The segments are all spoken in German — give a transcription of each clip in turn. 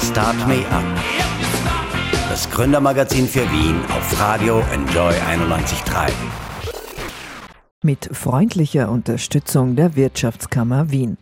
Start Me Up. Das Gründermagazin für Wien auf Radio Enjoy 91.3. Mit freundlicher Unterstützung der Wirtschaftskammer Wien.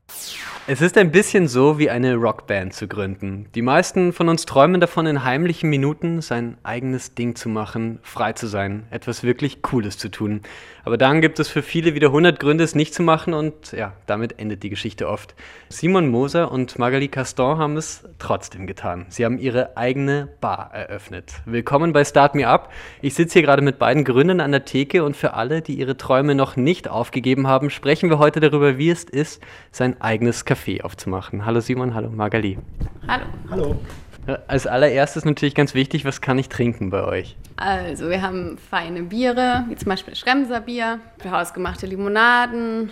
Es ist ein bisschen so wie eine Rockband zu gründen. Die meisten von uns träumen davon, in heimlichen Minuten sein eigenes Ding zu machen, frei zu sein, etwas wirklich Cooles zu tun. Aber dann gibt es für viele wieder 100 Gründe, es nicht zu machen und ja, damit endet die Geschichte oft. Simon Moser und Magali Caston haben es trotzdem getan. Sie haben ihre eigene Bar eröffnet. Willkommen bei Start Me Up. Ich sitze hier gerade mit beiden Gründern an der Theke und für alle, die ihre Träume noch nicht aufgegeben haben, sprechen wir heute darüber, wie es ist, sein eigenes Café aufzumachen. Hallo Simon, hallo Magali. Hallo. Hallo. Als allererstes natürlich ganz wichtig, was kann ich trinken bei euch? Also wir haben feine Biere, wie zum Beispiel Schremser Bier, hausgemachte Limonaden,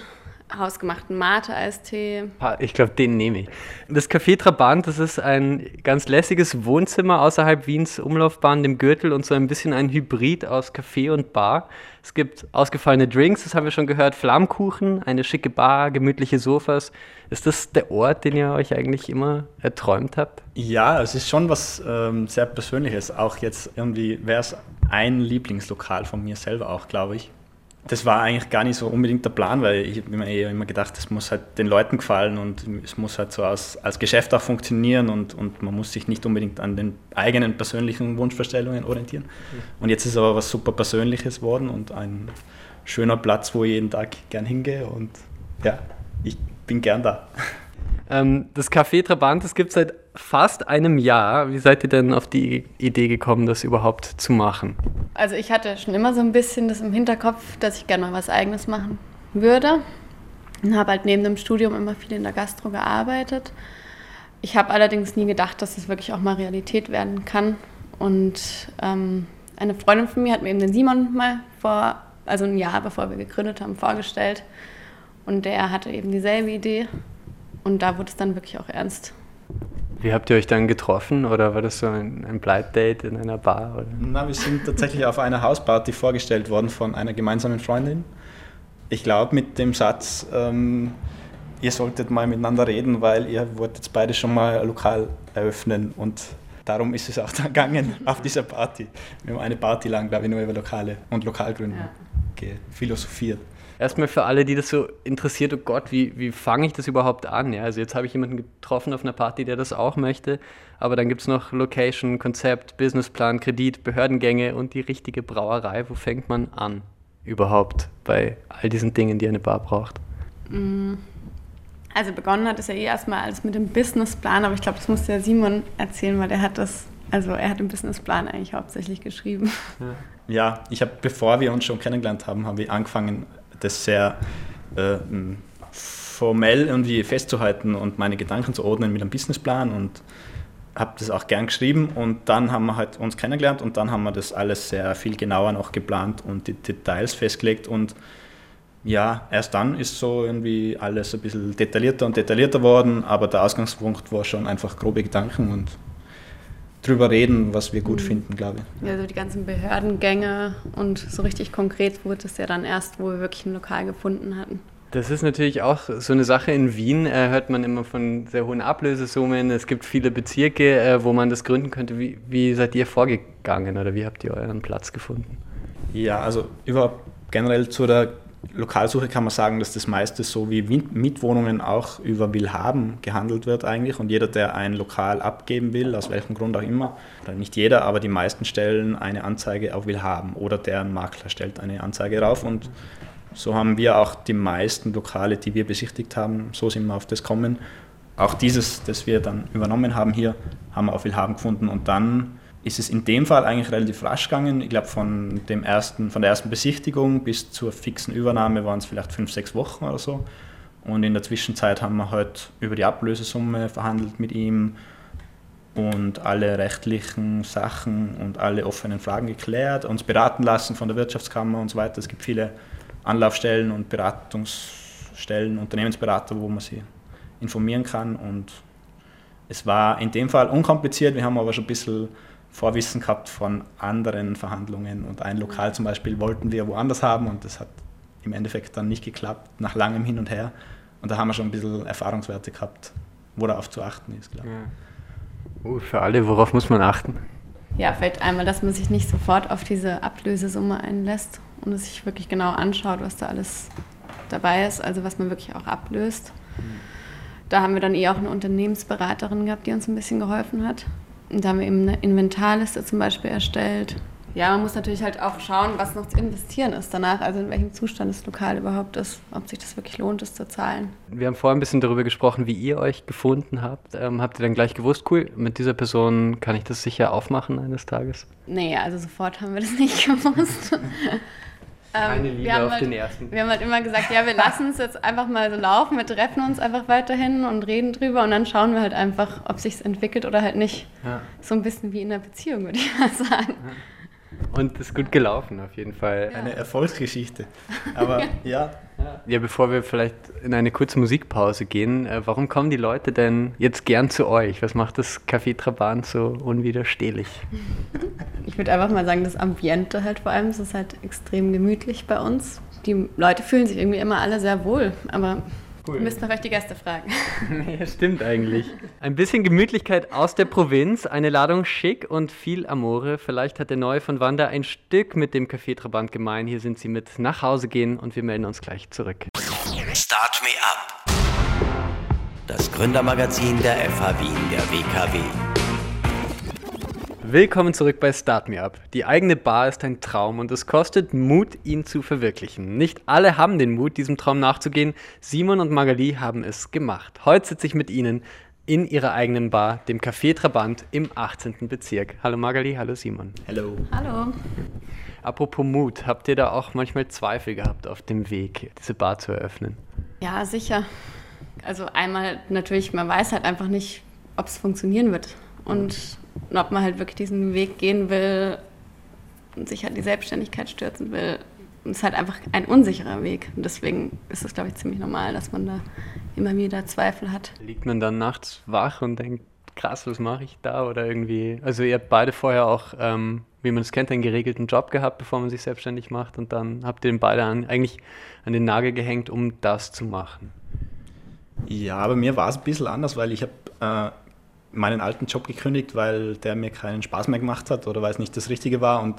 hausgemachten Mate-Eistee. Ich glaube, den nehme ich. Das Café Trabant, das ist ein ganz lässiges Wohnzimmer außerhalb Wiens Umlaufbahn, dem Gürtel und so ein bisschen ein Hybrid aus Café und Bar. Es gibt ausgefallene Drinks, das haben wir schon gehört, Flammkuchen, eine schicke Bar, gemütliche Sofas. Ist das der Ort, den ihr euch eigentlich immer erträumt habt? Ja, es ist schon was ähm, sehr Persönliches. Auch jetzt irgendwie wäre es ein Lieblingslokal von mir selber auch, glaube ich. Das war eigentlich gar nicht so unbedingt der Plan, weil ich habe mir eher immer gedacht, es muss halt den Leuten gefallen und es muss halt so als, als Geschäft auch funktionieren und, und man muss sich nicht unbedingt an den eigenen persönlichen Wunschvorstellungen orientieren. Mhm. Und jetzt ist aber was super Persönliches worden und ein schöner Platz, wo ich jeden Tag gern hingehe und ja, ich bin gern da. Ähm, das Café Trabant, das gibt es seit fast einem Jahr. Wie seid ihr denn auf die Idee gekommen, das überhaupt zu machen? Also ich hatte schon immer so ein bisschen das im Hinterkopf, dass ich gerne mal was eigenes machen würde. Und habe halt neben dem Studium immer viel in der Gastro gearbeitet. Ich habe allerdings nie gedacht, dass das wirklich auch mal Realität werden kann. Und ähm, eine Freundin von mir hat mir eben den Simon mal vor, also ein Jahr bevor wir gegründet haben, vorgestellt. Und der hatte eben dieselbe Idee. Und da wurde es dann wirklich auch ernst. Wie habt ihr euch dann getroffen oder war das so ein, ein Bleibdate in einer Bar? Oder? Na, wir sind tatsächlich auf einer Hausparty vorgestellt worden von einer gemeinsamen Freundin. Ich glaube mit dem Satz, ähm, ihr solltet mal miteinander reden, weil ihr wolltet beide schon mal ein Lokal eröffnen und darum ist es auch dann gegangen auf dieser Party. Wir haben eine Party lang, glaube ich, nur über Lokale und Lokalgründung ja. philosophiert erstmal für alle, die das so interessiert, oh Gott, wie, wie fange ich das überhaupt an? Ja, also jetzt habe ich jemanden getroffen auf einer Party, der das auch möchte, aber dann gibt es noch Location, Konzept, Businessplan, Kredit, Behördengänge und die richtige Brauerei. Wo fängt man an überhaupt bei all diesen Dingen, die eine Bar braucht? Mm. Also begonnen hat es ja eh erstmal alles mit dem Businessplan, aber ich glaube, das musste ja Simon erzählen, weil der hat das, also er hat den Businessplan eigentlich hauptsächlich geschrieben. Ja, ja ich habe, bevor wir uns schon kennengelernt haben, haben wir angefangen, das sehr äh, formell irgendwie festzuhalten und meine Gedanken zu ordnen mit einem Businessplan und habe das auch gern geschrieben und dann haben wir halt uns kennengelernt und dann haben wir das alles sehr viel genauer noch geplant und die Details festgelegt und ja, erst dann ist so irgendwie alles ein bisschen detaillierter und detaillierter worden, aber der Ausgangspunkt war schon einfach grobe Gedanken und drüber reden, was wir gut mhm. finden, glaube ich. Ja, so die ganzen Behördengänge und so richtig konkret wurde es ja dann erst, wo wir wirklich ein Lokal gefunden hatten. Das ist natürlich auch so eine Sache. In Wien äh, hört man immer von sehr hohen Ablösesummen. Es gibt viele Bezirke, äh, wo man das gründen könnte. Wie, wie seid ihr vorgegangen oder wie habt ihr euren Platz gefunden? Ja, also überhaupt generell zu der Lokalsuche kann man sagen, dass das meiste so wie Mietwohnungen auch über Willhaben gehandelt wird eigentlich. Und jeder, der ein Lokal abgeben will, aus welchem Grund auch immer, oder nicht jeder, aber die meisten stellen eine Anzeige auf Willhaben oder deren Makler stellt eine Anzeige rauf. Und so haben wir auch die meisten Lokale, die wir besichtigt haben, so sind wir auf das kommen. Auch dieses, das wir dann übernommen haben hier, haben wir auf Willhaben gefunden und dann ist es in dem Fall eigentlich relativ rasch gegangen. Ich glaube, von, von der ersten Besichtigung bis zur fixen Übernahme waren es vielleicht fünf, sechs Wochen oder so. Und in der Zwischenzeit haben wir halt über die Ablösesumme verhandelt mit ihm und alle rechtlichen Sachen und alle offenen Fragen geklärt, uns beraten lassen von der Wirtschaftskammer und so weiter. Es gibt viele Anlaufstellen und Beratungsstellen, Unternehmensberater, wo man sich informieren kann. Und es war in dem Fall unkompliziert. Wir haben aber schon ein bisschen Vorwissen gehabt von anderen Verhandlungen und ein Lokal zum Beispiel wollten wir woanders haben und das hat im Endeffekt dann nicht geklappt, nach langem Hin und Her. Und da haben wir schon ein bisschen Erfahrungswerte gehabt, worauf zu achten ist, glaube ich. Ja. Uh, für alle, worauf muss man achten? Ja, vielleicht einmal, dass man sich nicht sofort auf diese Ablösesumme einlässt und es sich wirklich genau anschaut, was da alles dabei ist, also was man wirklich auch ablöst. Da haben wir dann eh auch eine Unternehmensberaterin gehabt, die uns ein bisschen geholfen hat. Und da haben wir eben eine Inventarliste zum Beispiel erstellt. Ja, man muss natürlich halt auch schauen, was noch zu investieren ist danach, also in welchem Zustand das Lokal überhaupt ist, ob sich das wirklich lohnt, es zu zahlen. Wir haben vorhin ein bisschen darüber gesprochen, wie ihr euch gefunden habt. Ähm, habt ihr dann gleich gewusst, cool, mit dieser Person kann ich das sicher aufmachen eines Tages? Nee, also sofort haben wir das nicht gewusst. Keine ähm, Liebe auf halt, den ersten. Wir haben halt immer gesagt, ja, wir lassen es jetzt einfach mal so laufen, wir treffen uns einfach weiterhin und reden drüber und dann schauen wir halt einfach, ob sich entwickelt oder halt nicht. Ja. So ein bisschen wie in einer Beziehung, würde ich mal sagen. Ja. Und ist gut gelaufen, auf jeden Fall. Ja. Eine Erfolgsgeschichte. Aber ja. Ja, bevor wir vielleicht in eine kurze Musikpause gehen, äh, warum kommen die Leute denn jetzt gern zu euch? Was macht das Café Trabant so unwiderstehlich? Ich würde einfach mal sagen, das Ambiente halt vor allem, es ist halt extrem gemütlich bei uns. Die Leute fühlen sich irgendwie immer alle sehr wohl, aber Cool. Wir vielleicht die Gäste fragen. ja, stimmt eigentlich. Ein bisschen Gemütlichkeit aus der Provinz, eine Ladung Schick und viel Amore. Vielleicht hat der Neue von Wanda ein Stück mit dem Café Trabant gemein. Hier sind sie mit nach Hause gehen und wir melden uns gleich zurück. Start Me Up. Das Gründermagazin der FH Wien, der WKW. Willkommen zurück bei Start Me Up. Die eigene Bar ist ein Traum und es kostet Mut, ihn zu verwirklichen. Nicht alle haben den Mut, diesem Traum nachzugehen. Simon und Magali haben es gemacht. Heute sitze ich mit ihnen in ihrer eigenen Bar, dem Café Trabant im 18. Bezirk. Hallo Magali, hallo Simon. Hallo. Hallo. Apropos Mut, habt ihr da auch manchmal Zweifel gehabt auf dem Weg, diese Bar zu eröffnen? Ja, sicher. Also einmal natürlich, man weiß halt einfach nicht, ob es funktionieren wird. Und und ob man halt wirklich diesen Weg gehen will und sich halt die Selbstständigkeit stürzen will. Und es ist halt einfach ein unsicherer Weg. Und deswegen ist es, glaube ich, ziemlich normal, dass man da immer wieder Zweifel hat. Liegt man dann nachts wach und denkt, krass, was mache ich da? Oder irgendwie, also ihr habt beide vorher auch, ähm, wie man es kennt, einen geregelten Job gehabt, bevor man sich selbstständig macht. Und dann habt ihr den beide an, eigentlich an den Nagel gehängt, um das zu machen. Ja, aber mir war es ein bisschen anders, weil ich habe äh, meinen alten Job gekündigt, weil der mir keinen Spaß mehr gemacht hat oder weil es nicht das Richtige war und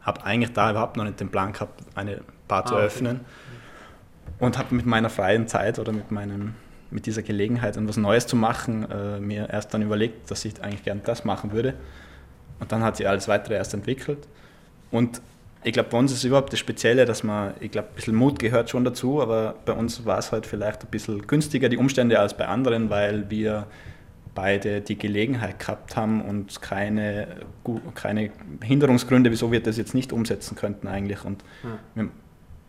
habe eigentlich da überhaupt noch nicht den Plan gehabt, eine Bar ah, zu eröffnen. Okay. Und habe mit meiner freien Zeit oder mit, meinem, mit dieser Gelegenheit, etwas Neues zu machen, äh, mir erst dann überlegt, dass ich eigentlich gern das machen würde. Und dann hat sich alles weitere erst entwickelt. Und ich glaube, bei uns ist überhaupt das Spezielle, dass man, ich glaube, ein bisschen Mut gehört schon dazu, aber bei uns war es halt vielleicht ein bisschen günstiger, die Umstände, als bei anderen, weil wir beide die Gelegenheit gehabt haben und keine, keine Hinderungsgründe, wieso wir das jetzt nicht umsetzen könnten eigentlich. Und ja.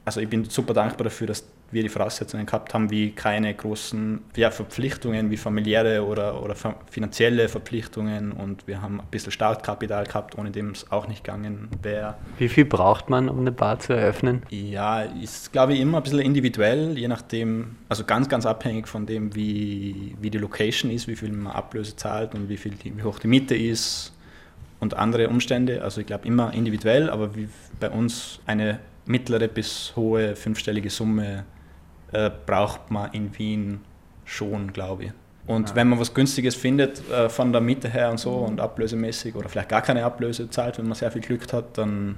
also ich bin super dankbar dafür, dass wir die Voraussetzungen gehabt haben, wie keine großen ja, Verpflichtungen, wie familiäre oder, oder finanzielle Verpflichtungen und wir haben ein bisschen Startkapital gehabt, ohne dem es auch nicht gegangen wäre. Wie viel braucht man, um eine Bar zu eröffnen? Ja, ist glaube ich immer ein bisschen individuell, je nachdem, also ganz, ganz abhängig von dem, wie, wie die Location ist, wie viel man Ablöse zahlt und wie, viel die, wie hoch die Miete ist und andere Umstände. Also ich glaube immer individuell, aber wie bei uns eine mittlere bis hohe fünfstellige Summe äh, braucht man in Wien schon, glaube ich. Und ja. wenn man was Günstiges findet, äh, von der Miete her und so mhm. und ablösemäßig oder vielleicht gar keine Ablöse zahlt, wenn man sehr viel Glück hat, dann,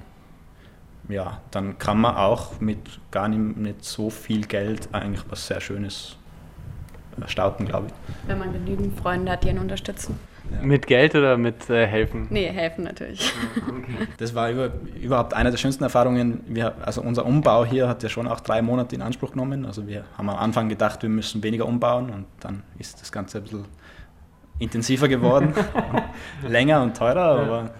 ja, dann kann man auch mit gar nicht, nicht so viel Geld eigentlich was sehr Schönes äh, starten, glaube ich. Wenn man genügend Freunde hat, die ihn unterstützen. Ja. Mit Geld oder mit äh, helfen? Nee, helfen natürlich. Okay. Das war über, überhaupt eine der schönsten Erfahrungen. Wir, also unser Umbau hier hat ja schon auch drei Monate in Anspruch genommen. Also wir haben am Anfang gedacht, wir müssen weniger umbauen und dann ist das Ganze ein bisschen intensiver geworden, länger und teurer, aber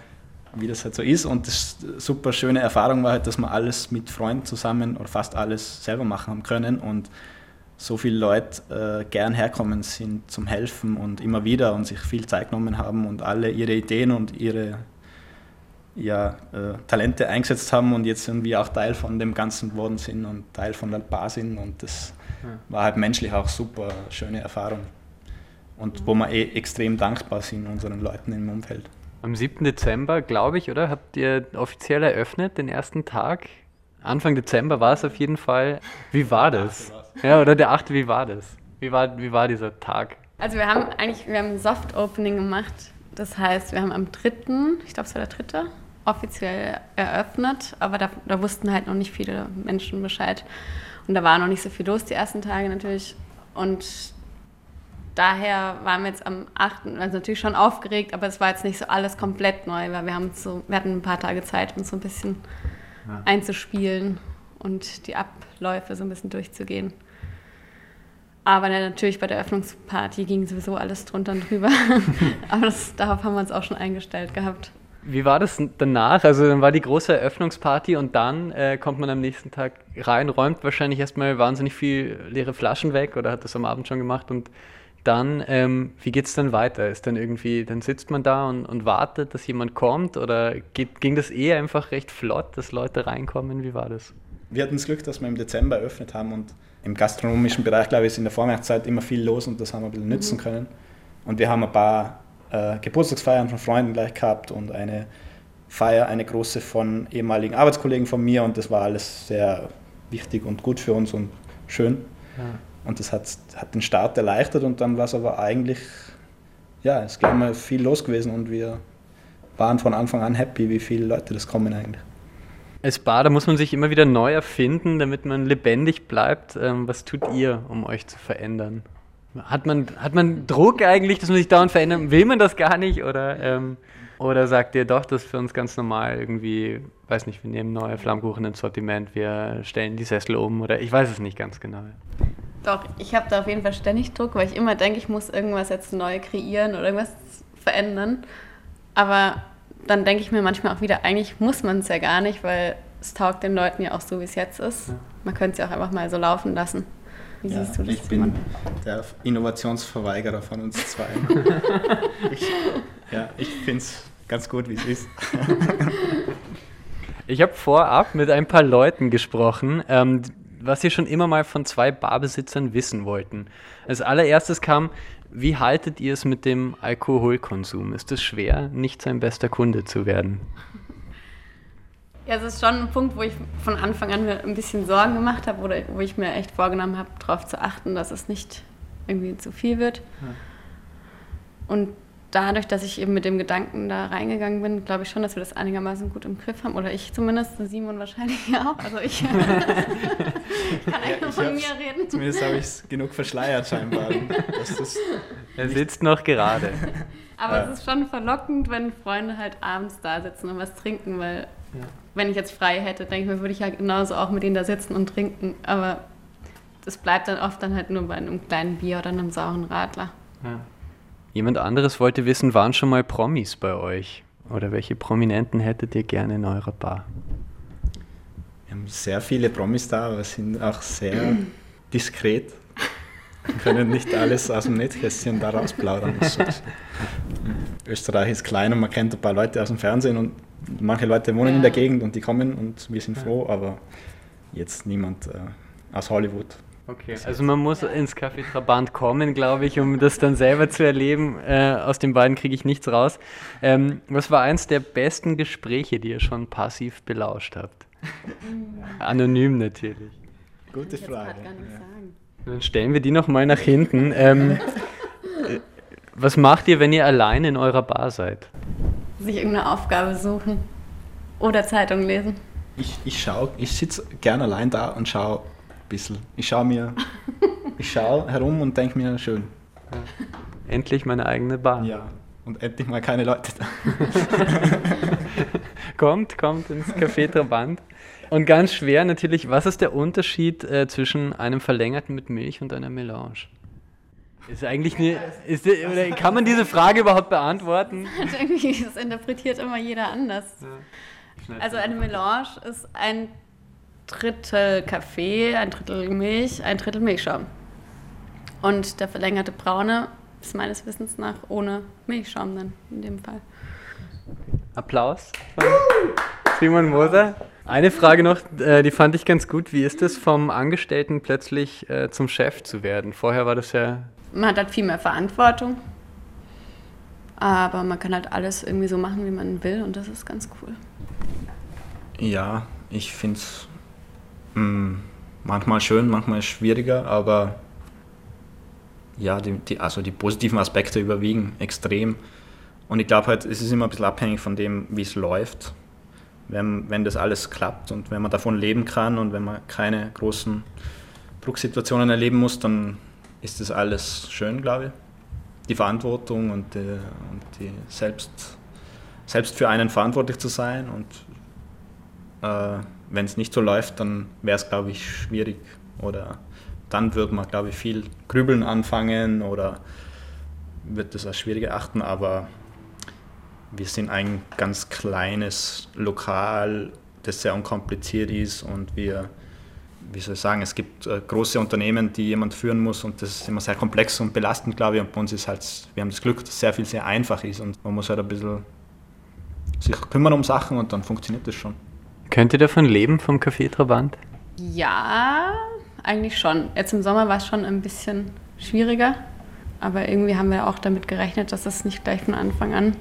wie das halt so ist. Und das super schöne Erfahrung war halt, dass wir alles mit Freunden zusammen oder fast alles selber machen haben können und so viele Leute äh, gern herkommen sind zum Helfen und immer wieder und sich viel Zeit genommen haben und alle ihre Ideen und ihre ja, äh, Talente eingesetzt haben und jetzt irgendwie auch Teil von dem Ganzen geworden sind und Teil von der Bar sind und das ja. war halt menschlich auch super schöne Erfahrung und wo wir eh extrem dankbar sind unseren Leuten im Umfeld. Am 7. Dezember, glaube ich, oder? Habt ihr offiziell eröffnet, den ersten Tag? Anfang Dezember war es auf jeden Fall. Wie war das? Ja, oder der 8. Wie war das? Wie war, wie war dieser Tag? Also wir haben eigentlich, wir haben ein Soft Opening gemacht. Das heißt, wir haben am 3., ich glaube es war der 3., offiziell eröffnet, aber da, da, wussten halt noch nicht viele Menschen Bescheid. Und da war noch nicht so viel los die ersten Tage natürlich. Und daher waren wir jetzt am 8., also natürlich schon aufgeregt, aber es war jetzt nicht so alles komplett neu, weil wir, haben so, wir hatten ein paar Tage Zeit, uns so ein bisschen ja. einzuspielen und die Abläufe so ein bisschen durchzugehen. Aber natürlich bei der Eröffnungsparty ging sowieso alles drunter und drüber. Aber das, darauf haben wir uns auch schon eingestellt gehabt. Wie war das danach? Also dann war die große Eröffnungsparty und dann äh, kommt man am nächsten Tag rein, räumt wahrscheinlich erstmal wahnsinnig viel leere Flaschen weg oder hat das am Abend schon gemacht und dann, ähm, wie geht es dann weiter? Ist dann irgendwie, dann sitzt man da und, und wartet, dass jemand kommt oder geht, ging das eh einfach recht flott, dass Leute reinkommen? Wie war das? Wir hatten das Glück, dass wir im Dezember eröffnet haben und im gastronomischen Bereich, glaube ich, ist in der Vorweihnachtszeit immer viel los und das haben wir ein bisschen nützen mhm. können. Und wir haben ein paar äh, Geburtstagsfeiern von Freunden gleich gehabt und eine Feier, eine große von ehemaligen Arbeitskollegen von mir und das war alles sehr wichtig und gut für uns und schön. Ja. Und das hat, hat den Start erleichtert und dann war es aber eigentlich, ja, es ist gleich mal viel los gewesen und wir waren von Anfang an happy, wie viele Leute das kommen eigentlich. Als Bar, da muss man sich immer wieder neu erfinden, damit man lebendig bleibt. Ähm, was tut ihr, um euch zu verändern? Hat man, hat man Druck eigentlich, dass man sich dauernd verändert? Will man das gar nicht? Oder, ähm, oder sagt ihr doch, das ist für uns ganz normal irgendwie, weiß nicht, wir nehmen neue Flammkuchen ins Sortiment, wir stellen die Sessel um oder ich weiß es nicht ganz genau. Doch, ich habe da auf jeden Fall ständig Druck, weil ich immer denke, ich muss irgendwas jetzt neu kreieren oder irgendwas verändern. Aber dann denke ich mir manchmal auch wieder, eigentlich muss man es ja gar nicht, weil es taugt den Leuten ja auch so, wie es jetzt ist. Ja. Man könnte es ja auch einfach mal so laufen lassen. Wie ja, siehst du das? Ich bin der Innovationsverweigerer von uns zwei. ich, ja, ich finde es ganz gut, wie es ist. ich habe vorab mit ein paar Leuten gesprochen, ähm, was sie schon immer mal von zwei Barbesitzern wissen wollten. Als allererstes kam, wie haltet ihr es mit dem Alkoholkonsum? Ist es schwer, nicht sein bester Kunde zu werden? Ja, es ist schon ein Punkt, wo ich von Anfang an mir ein bisschen Sorgen gemacht habe oder wo ich mir echt vorgenommen habe, darauf zu achten, dass es nicht irgendwie zu viel wird. Und dadurch, dass ich eben mit dem Gedanken da reingegangen bin, glaube ich schon, dass wir das einigermaßen gut im Griff haben. Oder ich zumindest, Simon wahrscheinlich auch. Also ich kann eigentlich ja, von mir reden. Zumindest habe ich es genug verschleiert scheinbar. er sitzt noch gerade. Aber ja. es ist schon verlockend, wenn Freunde halt abends da sitzen und was trinken, weil ja. wenn ich jetzt frei hätte, denke ich mir, würde ich ja genauso auch mit denen da sitzen und trinken. Aber das bleibt dann oft dann halt nur bei einem kleinen Bier oder einem sauren Radler. Ja. Jemand anderes wollte wissen, waren schon mal Promis bei euch? Oder welche Prominenten hättet ihr gerne in eurer Bar? Wir haben sehr viele Promis da, aber sind auch sehr diskret. Wir können nicht alles aus dem Netzkästchen da rausplaudern. Österreich ist klein und man kennt ein paar Leute aus dem Fernsehen und manche Leute wohnen ja. in der Gegend und die kommen und wir sind froh, aber jetzt niemand äh, aus Hollywood. Okay, also man muss ja. ins Café Trabant kommen, glaube ich, um das dann selber zu erleben. Äh, aus den beiden kriege ich nichts raus. Ähm, was war eins der besten Gespräche, die ihr schon passiv belauscht habt? Anonym natürlich. Gute Frage. Dann stellen wir die nochmal nach hinten. Ähm, äh, was macht ihr, wenn ihr allein in eurer Bar seid? Sich irgendeine Aufgabe suchen oder Zeitung lesen. Ich, ich schaue, ich sitze gerne allein da und schaue bisschen. Ich schaue mir, ich schaue herum und denke mir, schön. Ja. Endlich meine eigene Bar. Ja, und endlich mal keine Leute da. kommt, kommt ins Café Trabant. Und ganz schwer natürlich, was ist der Unterschied äh, zwischen einem verlängerten mit Milch und einer Melange? Ist eigentlich eine, ist, oder kann man diese Frage überhaupt beantworten? Das interpretiert immer jeder anders. Also eine Melange ist ein Drittel Kaffee, ein Drittel Milch, ein Drittel Milchschaum. Und der verlängerte Braune ist meines Wissens nach ohne Milchschaum dann in dem Fall. Applaus von Simon Moser. Eine Frage noch, äh, die fand ich ganz gut. Wie ist es, vom Angestellten plötzlich äh, zum Chef zu werden? Vorher war das ja. Man hat halt viel mehr Verantwortung. Aber man kann halt alles irgendwie so machen, wie man will. Und das ist ganz cool. Ja, ich finde es hm, manchmal schön, manchmal schwieriger, aber ja, die, die, also die positiven Aspekte überwiegen extrem. Und ich glaube halt, es ist immer ein bisschen abhängig von dem, wie es läuft. Wenn, wenn das alles klappt und wenn man davon leben kann und wenn man keine großen Drucksituationen erleben muss, dann ist das alles schön, glaube ich. Die Verantwortung und die, und die selbst, selbst für einen verantwortlich zu sein. Und äh, wenn es nicht so läuft, dann wäre es, glaube ich, schwierig. Oder dann würde man, glaube ich, viel grübeln anfangen oder wird das als schwierig erachten. Aber wir sind ein ganz kleines Lokal, das sehr unkompliziert ist und wir, wie soll ich sagen, es gibt äh, große Unternehmen, die jemand führen muss und das ist immer sehr komplex und belastend, glaube ich. Und bei uns ist halt, wir haben das Glück, dass sehr viel sehr einfach ist und man muss halt ein bisschen sich kümmern um Sachen und dann funktioniert das schon. Könnt ihr davon leben, vom Café Trabant? Ja, eigentlich schon. Jetzt im Sommer war es schon ein bisschen schwieriger, aber irgendwie haben wir auch damit gerechnet, dass es nicht gleich von Anfang an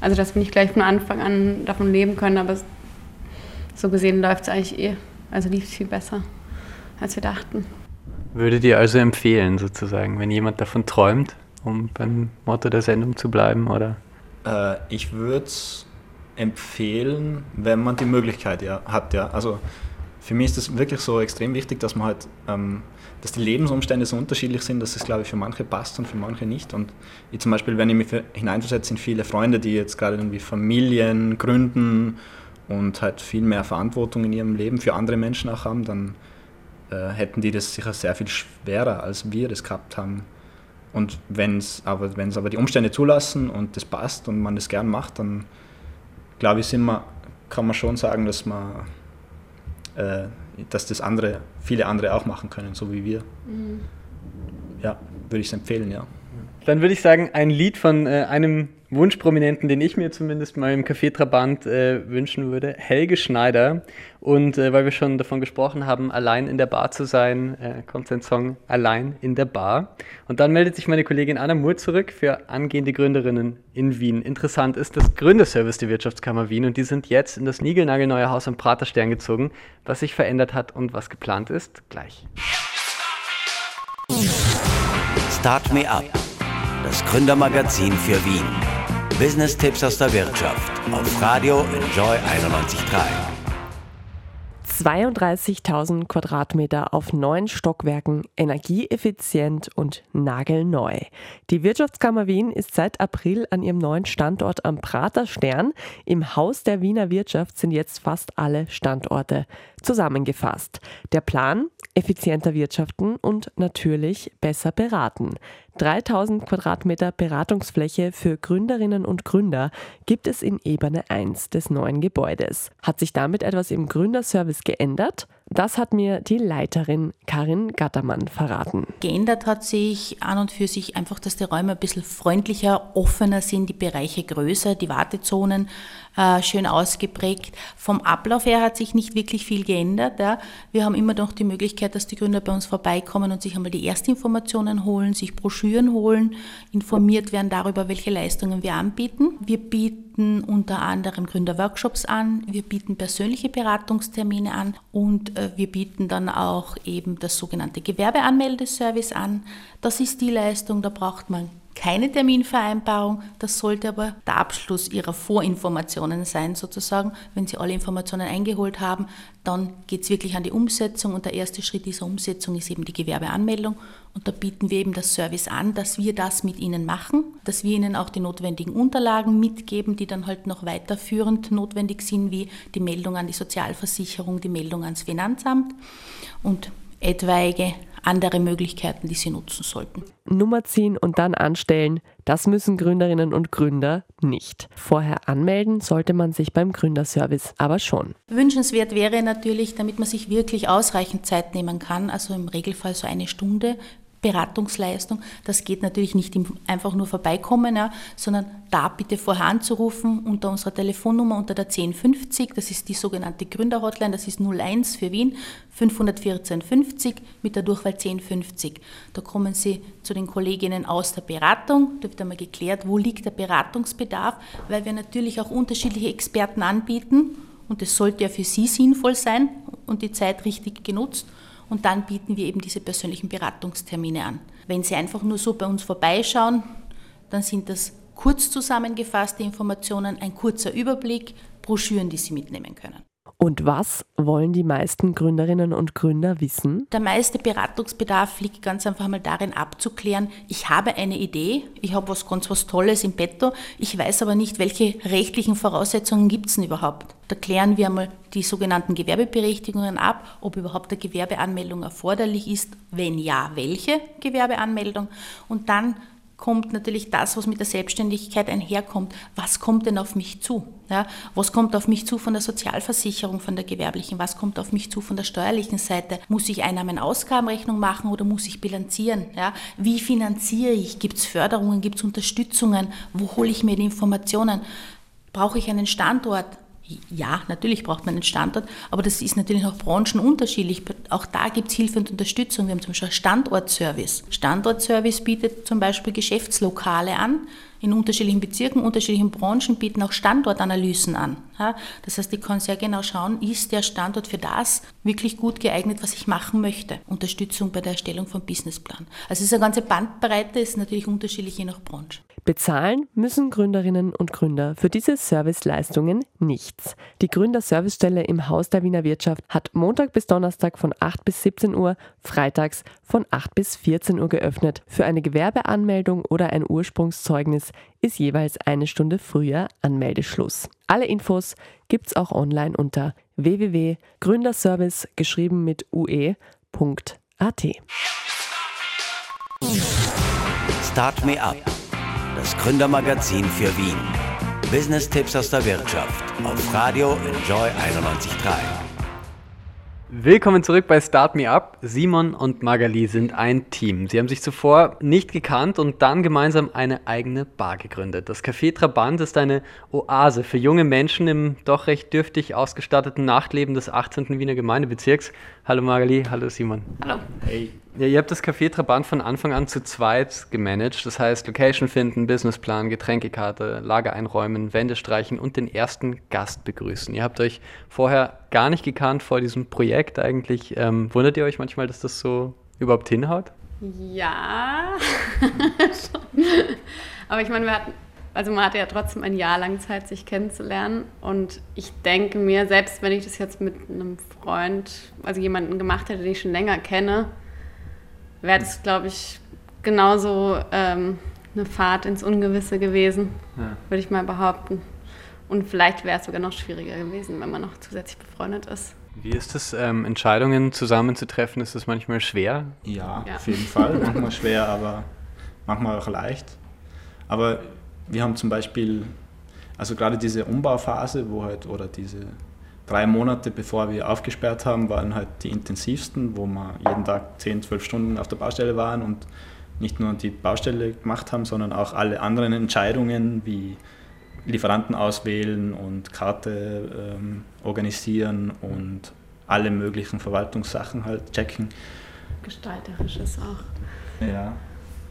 also, dass wir nicht gleich von Anfang an davon leben können, aber so gesehen läuft es eigentlich eh. Also lief es viel besser, als wir dachten. Würdet ihr also empfehlen, sozusagen, wenn jemand davon träumt, um beim Motto der Sendung zu bleiben, oder? Äh, ich würde es empfehlen, wenn man die Möglichkeit ja, hat, ja. Also für mich ist es wirklich so extrem wichtig, dass man halt ähm, dass die Lebensumstände so unterschiedlich sind, dass es, glaube ich, für manche passt und für manche nicht. Und ich zum Beispiel, wenn ich mich hineinversetze in viele Freunde, die jetzt gerade irgendwie Familien gründen und halt viel mehr Verantwortung in ihrem Leben für andere Menschen auch haben, dann äh, hätten die das sicher sehr viel schwerer, als wir das gehabt haben. Und wenn es aber, aber die Umstände zulassen und das passt und man das gern macht, dann glaube ich, sind wir, kann man schon sagen, dass man äh, dass das andere, viele andere auch machen können, so wie wir. Mhm. Ja, würde ich es empfehlen, ja. Dann würde ich sagen, ein Lied von äh, einem Wunschprominenten, den ich mir zumindest mal im Café Trabant äh, wünschen würde, Helge Schneider. Und äh, weil wir schon davon gesprochen haben, allein in der Bar zu sein, äh, kommt sein Song Allein in der Bar. Und dann meldet sich meine Kollegin Anna Moore zurück für angehende Gründerinnen in Wien. Interessant ist das Gründerservice der Wirtschaftskammer Wien und die sind jetzt in das niegelnagelneue Haus am Praterstern gezogen. Was sich verändert hat und was geplant ist, gleich. Start Me Up, das Gründermagazin für Wien. Business-Tipps aus der Wirtschaft auf Radio Enjoy 91.3. 32.000 Quadratmeter auf neun Stockwerken, energieeffizient und nagelneu. Die Wirtschaftskammer Wien ist seit April an ihrem neuen Standort am Prater Stern. Im Haus der Wiener Wirtschaft sind jetzt fast alle Standorte zusammengefasst. Der Plan? Effizienter wirtschaften und natürlich besser beraten. 3000 Quadratmeter Beratungsfläche für Gründerinnen und Gründer gibt es in Ebene 1 des neuen Gebäudes. Hat sich damit etwas im Gründerservice geändert? Das hat mir die Leiterin Karin Gattermann verraten. Geändert hat sich an und für sich einfach, dass die Räume ein bisschen freundlicher, offener sind, die Bereiche größer, die Wartezonen äh, schön ausgeprägt. Vom Ablauf her hat sich nicht wirklich viel geändert. Ja. Wir haben immer noch die Möglichkeit, dass die Gründer bei uns vorbeikommen und sich einmal die Erstinformationen holen, sich Broschüren holen, informiert werden darüber, welche Leistungen wir anbieten. Wir bieten unter anderem Gründerworkshops an, wir bieten persönliche Beratungstermine an und äh, wir bieten dann auch eben das sogenannte Gewerbeanmeldeservice an. Das ist die Leistung, da braucht man keine Terminvereinbarung. Das sollte aber der Abschluss Ihrer Vorinformationen sein, sozusagen. Wenn Sie alle Informationen eingeholt haben, dann geht es wirklich an die Umsetzung und der erste Schritt dieser Umsetzung ist eben die Gewerbeanmeldung. Und da bieten wir eben das Service an, dass wir das mit Ihnen machen, dass wir Ihnen auch die notwendigen Unterlagen mitgeben, die dann halt noch weiterführend notwendig sind, wie die Meldung an die Sozialversicherung, die Meldung ans Finanzamt und etwaige andere Möglichkeiten, die sie nutzen sollten. Nummer ziehen und dann anstellen, das müssen Gründerinnen und Gründer nicht. Vorher anmelden sollte man sich beim Gründerservice aber schon. Wünschenswert wäre natürlich, damit man sich wirklich ausreichend Zeit nehmen kann, also im Regelfall so eine Stunde, Beratungsleistung. Das geht natürlich nicht einfach nur vorbeikommen, ja, sondern da bitte vorher anzurufen unter unserer Telefonnummer unter der 1050. Das ist die sogenannte Gründerhotline. Das ist 01 für Wien 514 50 mit der Durchwahl 1050. Da kommen Sie zu den Kolleginnen aus der Beratung. Da wird einmal geklärt, wo liegt der Beratungsbedarf, weil wir natürlich auch unterschiedliche Experten anbieten. Und es sollte ja für Sie sinnvoll sein und die Zeit richtig genutzt. Und dann bieten wir eben diese persönlichen Beratungstermine an. Wenn Sie einfach nur so bei uns vorbeischauen, dann sind das kurz zusammengefasste Informationen, ein kurzer Überblick, Broschüren, die Sie mitnehmen können. Und was wollen die meisten Gründerinnen und Gründer wissen? Der meiste Beratungsbedarf liegt ganz einfach mal darin abzuklären, ich habe eine Idee, ich habe was ganz was Tolles im Petto, ich weiß aber nicht, welche rechtlichen Voraussetzungen gibt es denn überhaupt. Da klären wir einmal die sogenannten Gewerbeberichtigungen ab, ob überhaupt eine Gewerbeanmeldung erforderlich ist, wenn ja, welche Gewerbeanmeldung. Und dann kommt natürlich das, was mit der Selbstständigkeit einherkommt. Was kommt denn auf mich zu? Ja, was kommt auf mich zu von der Sozialversicherung, von der gewerblichen? Was kommt auf mich zu von der steuerlichen Seite? Muss ich Einnahmen-Ausgabenrechnung machen oder muss ich bilanzieren? Ja, wie finanziere ich? Gibt es Förderungen? Gibt es Unterstützungen? Wo hole ich mir die Informationen? Brauche ich einen Standort? Ja, natürlich braucht man einen Standort, aber das ist natürlich auch branchenunterschiedlich. Auch da gibt es Hilfe und Unterstützung. Wir haben zum Beispiel Standortservice. Standortservice bietet zum Beispiel Geschäftslokale an, in unterschiedlichen Bezirken, unterschiedlichen Branchen bieten auch Standortanalysen an. Das heißt, ich kann sehr genau schauen, ist der Standort für das wirklich gut geeignet, was ich machen möchte. Unterstützung bei der Erstellung vom Businessplan. Also es ist eine ganze Bandbreite, ist natürlich unterschiedlich je nach Branche. Bezahlen müssen Gründerinnen und Gründer für diese Serviceleistungen nichts. Die Gründerservicestelle im Haus der Wiener Wirtschaft hat Montag bis Donnerstag von 8 bis 17 Uhr, freitags von 8 bis 14 Uhr geöffnet. Für eine Gewerbeanmeldung oder ein Ursprungszeugnis ist jeweils eine Stunde früher Anmeldeschluss. Alle Infos gibt's auch online unter www.gründerservice geschrieben mit ue.at. Start Me Up, das Gründermagazin für Wien. Business-Tipps aus der Wirtschaft auf Radio Enjoy 91.3. Willkommen zurück bei Start Me Up. Simon und Magali sind ein Team. Sie haben sich zuvor nicht gekannt und dann gemeinsam eine eigene Bar gegründet. Das Café Trabant ist eine Oase für junge Menschen im doch recht dürftig ausgestatteten Nachtleben des 18. Wiener Gemeindebezirks. Hallo Magali, hallo Simon. Hallo. Hey. Ja, ihr habt das Café Trabant von Anfang an zu zweit gemanagt. Das heißt, Location finden, Businessplan, Getränkekarte, Lager einräumen, Wände streichen und den ersten Gast begrüßen. Ihr habt euch vorher gar nicht gekannt vor diesem Projekt eigentlich. Ähm, wundert ihr euch manchmal, dass das so überhaupt hinhaut? Ja, aber ich meine, wir hatten, also man hatte ja trotzdem ein Jahr lang Zeit, sich kennenzulernen. Und ich denke mir, selbst wenn ich das jetzt mit einem Freund, also jemanden gemacht hätte, den ich schon länger kenne, wäre das, glaube ich, genauso ähm, eine Fahrt ins Ungewisse gewesen, ja. würde ich mal behaupten. Und vielleicht wäre es sogar noch schwieriger gewesen, wenn man noch zusätzlich befreundet ist. Wie ist es, ähm, Entscheidungen zusammenzutreffen? Ist das manchmal schwer? Ja, ja, auf jeden Fall. Manchmal schwer, aber manchmal auch leicht. Aber wir haben zum Beispiel, also gerade diese Umbauphase, wo halt, oder diese drei Monate bevor wir aufgesperrt haben, waren halt die intensivsten, wo wir jeden Tag 10, 12 Stunden auf der Baustelle waren und nicht nur die Baustelle gemacht haben, sondern auch alle anderen Entscheidungen wie Lieferanten auswählen und Karte ähm, organisieren und alle möglichen Verwaltungssachen halt checken. Gestalterisches auch. Ja,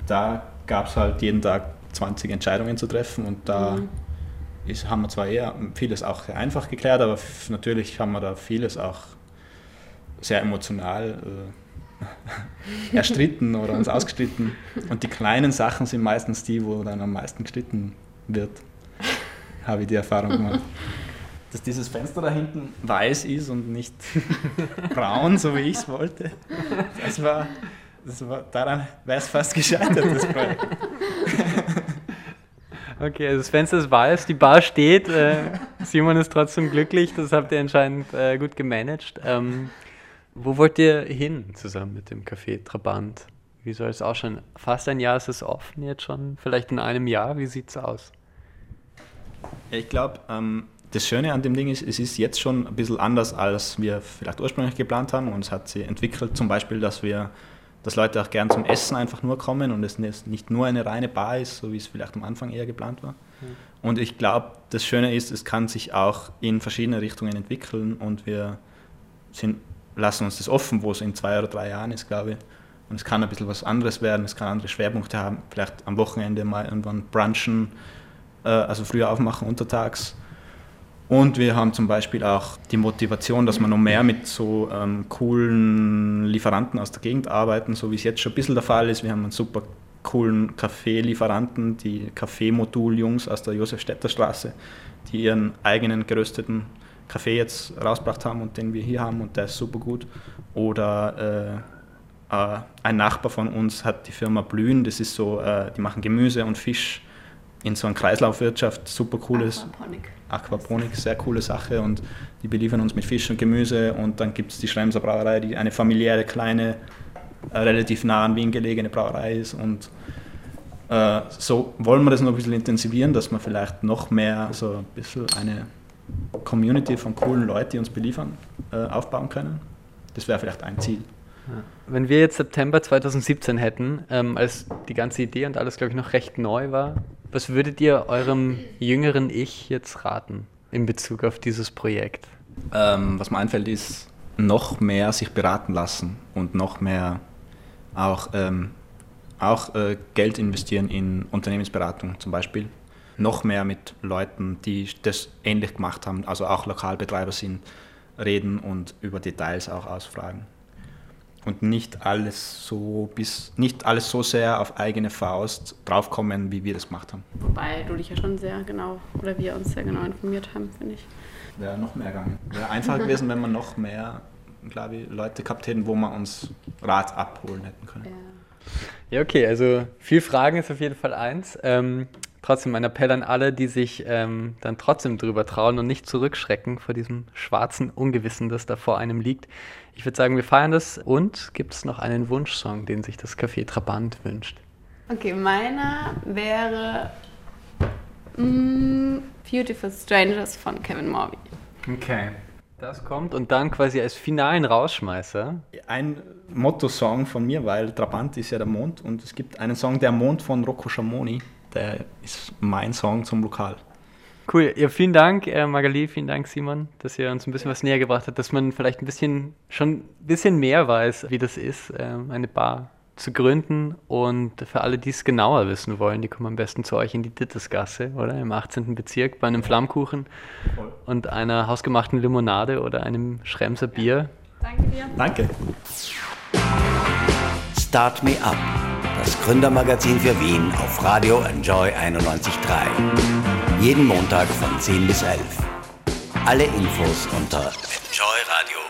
da gab es halt jeden Tag 20 Entscheidungen zu treffen und da mhm ist, haben wir zwar eher vieles auch sehr einfach geklärt, aber natürlich haben wir da vieles auch sehr emotional äh, erstritten oder uns ausgestritten. Und die kleinen Sachen sind meistens die, wo dann am meisten gestritten wird, habe ich die Erfahrung gemacht. Dass dieses Fenster da hinten weiß ist und nicht braun, so wie ich es wollte, das war, das war daran wäre es fast gescheitert, das Projekt. Okay, also das Fenster ist weiß, die Bar steht. Äh, Simon ist trotzdem glücklich, das habt ihr anscheinend äh, gut gemanagt. Ähm, wo wollt ihr hin zusammen mit dem Café Trabant? Wie soll es ausschauen? Fast ein Jahr ist es offen jetzt schon, vielleicht in einem Jahr. Wie sieht es aus? Ich glaube, ähm, das Schöne an dem Ding ist, es ist jetzt schon ein bisschen anders, als wir vielleicht ursprünglich geplant haben. Und es hat sich entwickelt, zum Beispiel, dass wir dass Leute auch gern zum Essen einfach nur kommen und es nicht nur eine reine Bar ist, so wie es vielleicht am Anfang eher geplant war. Mhm. Und ich glaube, das Schöne ist, es kann sich auch in verschiedene Richtungen entwickeln und wir sind, lassen uns das offen, wo es in zwei oder drei Jahren ist, glaube ich. Und es kann ein bisschen was anderes werden, es kann andere Schwerpunkte haben, vielleicht am Wochenende mal irgendwann brunchen, äh, also früher aufmachen untertags. Und wir haben zum Beispiel auch die Motivation, dass wir noch mehr mit so ähm, coolen Lieferanten aus der Gegend arbeiten, so wie es jetzt schon ein bisschen der Fall ist. Wir haben einen super coolen Kaffeelieferanten, die Kaffeemodul-Jungs aus der Josef-Städter Straße, die ihren eigenen gerösteten Kaffee jetzt rausgebracht haben und den wir hier haben und der ist super gut. Oder äh, äh, ein Nachbar von uns hat die Firma Blühen, das ist so, äh, die machen Gemüse und Fisch in so einer Kreislaufwirtschaft, super cooles. Aquaponik. Aquaponik, sehr coole Sache und die beliefern uns mit Fisch und Gemüse und dann gibt es die Schremser Brauerei, die eine familiäre, kleine, äh, relativ nah an Wien gelegene Brauerei ist und äh, so wollen wir das noch ein bisschen intensivieren, dass wir vielleicht noch mehr so ein bisschen eine Community von coolen Leuten, die uns beliefern, äh, aufbauen können. Das wäre vielleicht ein Ziel. Wenn wir jetzt September 2017 hätten, ähm, als die ganze Idee und alles, glaube ich, noch recht neu war, was würdet ihr eurem jüngeren Ich jetzt raten in Bezug auf dieses Projekt? Ähm, was mir einfällt, ist noch mehr sich beraten lassen und noch mehr auch, ähm, auch äh, Geld investieren in Unternehmensberatung zum Beispiel. Noch mehr mit Leuten, die das ähnlich gemacht haben, also auch Lokalbetreiber sind, reden und über Details auch ausfragen und nicht alles so bis nicht alles so sehr auf eigene Faust draufkommen, wie wir das gemacht haben. Wobei du dich ja schon sehr genau oder wir uns sehr genau informiert haben, finde ich. Wäre noch mehr gegangen. Wäre einfacher gewesen, wenn wir noch mehr, glaube ich, Leute gehabt hätten, wo wir uns Rat abholen hätten können. Ja. ja, okay, also viel Fragen ist auf jeden Fall eins. Ähm, trotzdem ein Appell an alle, die sich ähm, dann trotzdem drüber trauen und nicht zurückschrecken vor diesem schwarzen Ungewissen, das da vor einem liegt. Ich würde sagen, wir feiern das und gibt es noch einen Wunschsong, den sich das Café Trabant wünscht? Okay, meiner wäre mm, Beautiful Strangers von Kevin Morby. Okay. Das kommt und dann quasi als finalen Rausschmeißer. Ein Motto-Song von mir, weil Trabant ist ja der Mond und es gibt einen Song, Der Mond von Rocco Schamoni, der ist mein Song zum Lokal. Cool. Ja, vielen Dank, äh, Magali, vielen Dank, Simon, dass ihr uns ein bisschen was näher gebracht habt, dass man vielleicht ein bisschen, schon ein bisschen mehr weiß, wie das ist, äh, eine Bar zu gründen. Und für alle, die es genauer wissen wollen, die kommen am besten zu euch in die Dittersgasse, oder? Im 18. Bezirk bei einem Flammkuchen Voll. und einer hausgemachten Limonade oder einem Schremser Bier. Danke dir. Danke. Start Me Up, das Gründermagazin für Wien auf Radio Enjoy 91.3. Jeden Montag von 10 bis 11. Alle Infos unter enjoy